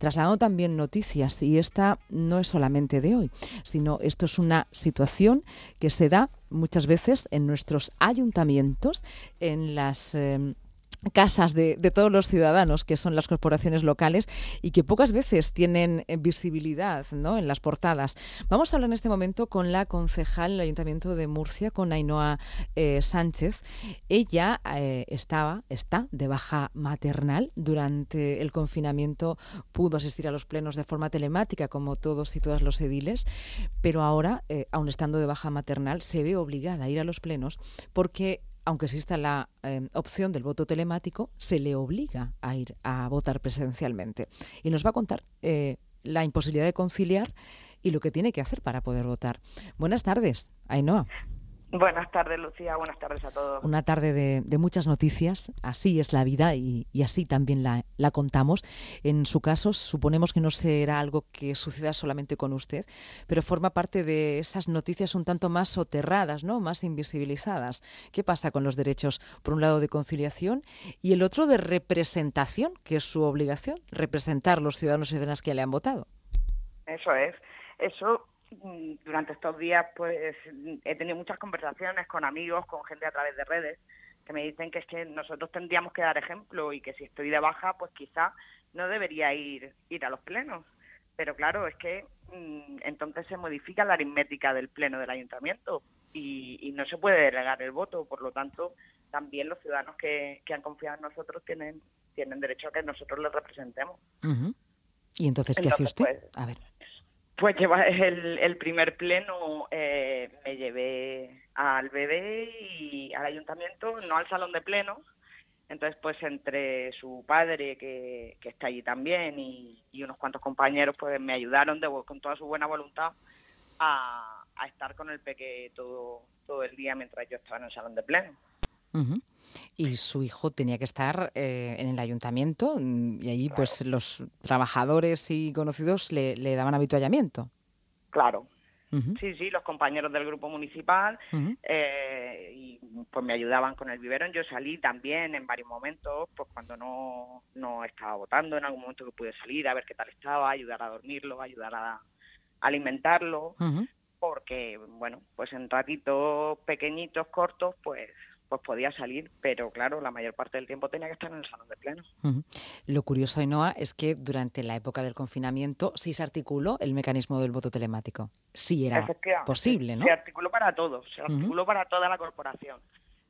trasladando también noticias y esta no es solamente de hoy, sino esto es una situación que se da muchas veces en nuestros ayuntamientos, en las... Em, casas de, todos los ciudadanos, que son las corporaciones locales y que pocas veces tienen eh, visibilidad ¿no? en las portadas. Vamos a hablar en este momento con la concejal del Ayuntamiento de Murcia, con Ainhoa eh, Sánchez. Ella eh, estaba, está de baja maternal. Durante el confinamiento pudo asistir a los plenos de forma telemática, como todos y todas los ediles, pero ahora, aun estando de baja maternal, se ve obligada a ir a los plenos porque aunque exista la em, opción del voto telemático, se le obliga a ir a votar presencialmente. Y nos va a contar eh, la imposibilidad de conciliar y lo que tiene que hacer para poder votar. Buenas tardes, Ainhoa. Buenas tardes, Lucía. Buenas tardes a todos. Una tarde de, muchas noticias. Así es la vida y, así también la, la, contamos. En su caso, suponemos que no será algo que suceda solamente con usted, pero forma parte de esas noticias un tanto más soterradas, ¿no? más invisibilizadas. ¿Qué pasa con los derechos, por un lado, de conciliación y el otro de representación, que es su obligación, representar los ciudadanos y ciudadanas que le han votado? Eso es. Eso durante estos días pues he tenido muchas conversaciones con amigos, con gente a través de redes que me dicen que es que nosotros tendríamos que dar ejemplo y que si estoy de baja pues quizá no debería ir ir a los plenos. Pero claro, es que mm, entonces se modifica la aritmética del pleno del ayuntamiento y, no se puede delegar el voto, por lo tanto también los ciudadanos que, han confiado en nosotros tienen tienen derecho a que nosotros les representemos. ¿Y entonces qué hace usted? Pues, a ver. Pues lleva el, primer pleno, eh, me llevé al bebé y al ayuntamiento, no al salón de pleno. Entonces, pues entre su padre, que, que está allí también, y, unos cuantos compañeros, pues me ayudaron de, con toda su buena voluntad a, estar con el peque todo, todo el día mientras yo estaba en el salón de pleno. Y su hijo tenía que estar eh, en el ayuntamiento mm, y allí pues los trabajadores y conocidos le, daban habituallamiento. Claro. Sí, sí, los compañeros del grupo municipal eh, y pues me ayudaban con el biberón. Yo salí también en varios momentos, pues cuando no, no estaba votando, en algún momento que pude salir a ver qué tal estaba, ayudar a dormirlo, ayudar a alimentarlo, porque bueno, pues en ratitos pequeñitos, cortos, pues pues podía salir, pero claro, la mayor parte del tiempo tenía que estar en el salón de pleno. Lo curioso, Ainhoa, es que durante la época del confinamiento sí se articuló el mecanismo del voto telemático. Sí era posible, ¿no? Se articuló para todos, se articuló para toda la corporación.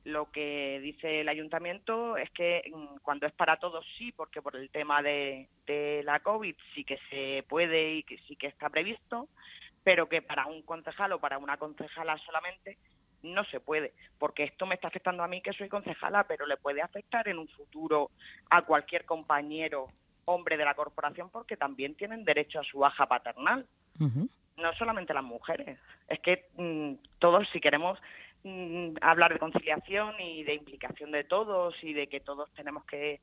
Lo que dice el ayuntamiento es que mm, cuando es para todos sí, porque por el tema de, de la COVID sí que se puede y que sí que está previsto, pero que para un concejal o para una concejala solamente no se puede, porque esto me está afectando a mí que soy concejala, pero le puede afectar en un futuro a cualquier compañero hombre de la corporación porque también tienen derecho a su baja paternal. No solamente las mujeres. Es que mm, todos, si queremos mm, hablar de conciliación y de implicación de todos y de que todos tenemos que,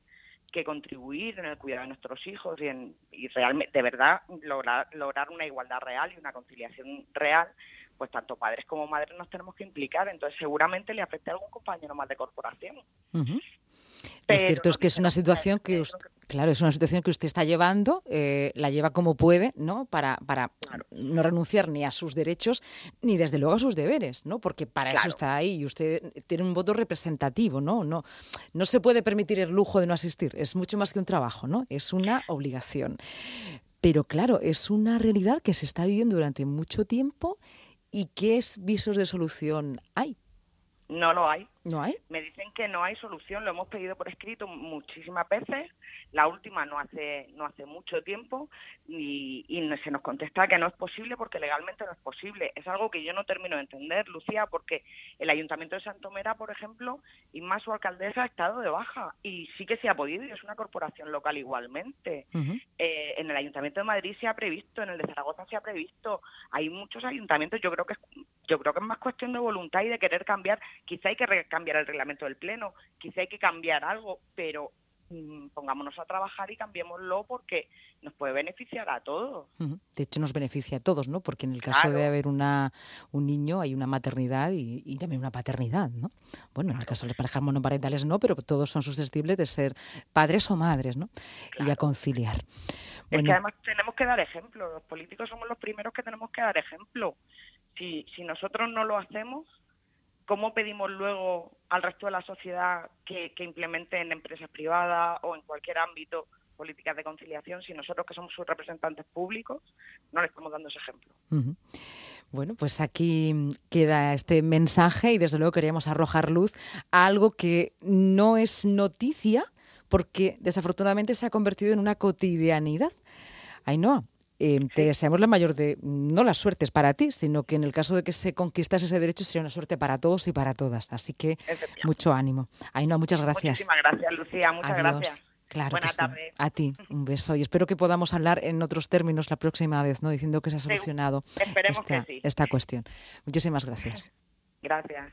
que contribuir en el cuidado de nuestros hijos y, en, y realmente, de verdad, lograr, lograr una igualdad real y una conciliación real, pues tanto padres como madres nos tenemos que implicar. Entonces, seguramente le afecte a algún compañero más de corporación. Lo cierto es que es una situación que, claro, es una situación que usted está llevando, eh, la lleva como puede, ¿no? Para, para no renunciar ni a sus derechos ni desde luego a sus deberes, ¿no? Porque para eso está ahí y usted tiene un voto representativo, ¿no? No, no se puede permitir el lujo de no asistir. Es mucho más que un trabajo, ¿no? Es una obligación. Pero claro, es una realidad que se está viviendo durante mucho tiempo ¿Y qué visos de solución hay? No lo hay. ¿No hay? Me dicen que no hay solución, lo hemos pedido por escrito muchísimas veces, la última no hace no hace mucho tiempo y, se nos contesta que no es posible porque legalmente no es posible. Es algo que yo no termino de entender, Lucía, porque el Ayuntamiento de Santomera, por ejemplo, y más su alcaldesa ha estado de baja y sí que se ha podido y es una corporación local igualmente. Eh, en el Ayuntamiento de Madrid se ha previsto, en el de Zaragoza se ha previsto, hay muchos ayuntamientos, yo creo que yo creo que es más cuestión de voluntad y de querer cambiar, quizá hay que cambiar el reglamento del pleno, quizá hay que cambiar algo, pero mm, pongámonos a trabajar y cambiémoslo porque nos puede beneficiar a todos. De hecho, nos beneficia a todos, ¿no? Porque en el caso de haber una, un niño hay una maternidad y, también una paternidad, ¿no? Bueno, en el caso de las parejas monoparentales no, pero todos son susceptibles de ser padres o madres, ¿no? Y a conciliar. Es que además tenemos que dar ejemplo. Los políticos somos los primeros que tenemos que dar ejemplo. Si, nosotros no lo hacemos, ¿cómo pedimos luego al resto de la sociedad que, que implemente en empresas privadas o en cualquier ámbito políticas de conciliación si nosotros que somos sus representantes públicos no le estamos dando ese ejemplo? Bueno, pues aquí queda este mensaje y desde luego queríamos arrojar luz a algo que no es noticia porque desafortunadamente se ha convertido en una cotidianidad. Ainhoa, eh, te deseamos la mayor de, no las suertes para ti, sino que en el caso de que se conquistase ese derecho sería una suerte para todos y para todas. Así que mucho ánimo. Ainhoa, muchas gracias. Muchísimas gracias, Lucía. Muchas gracias. Claro Buenas tardes. A ti, un beso. Y espero que podamos hablar en otros términos la próxima vez, ¿no? Diciendo que se ha solucionado esta, esta cuestión. Muchísimas gracias. Gracias.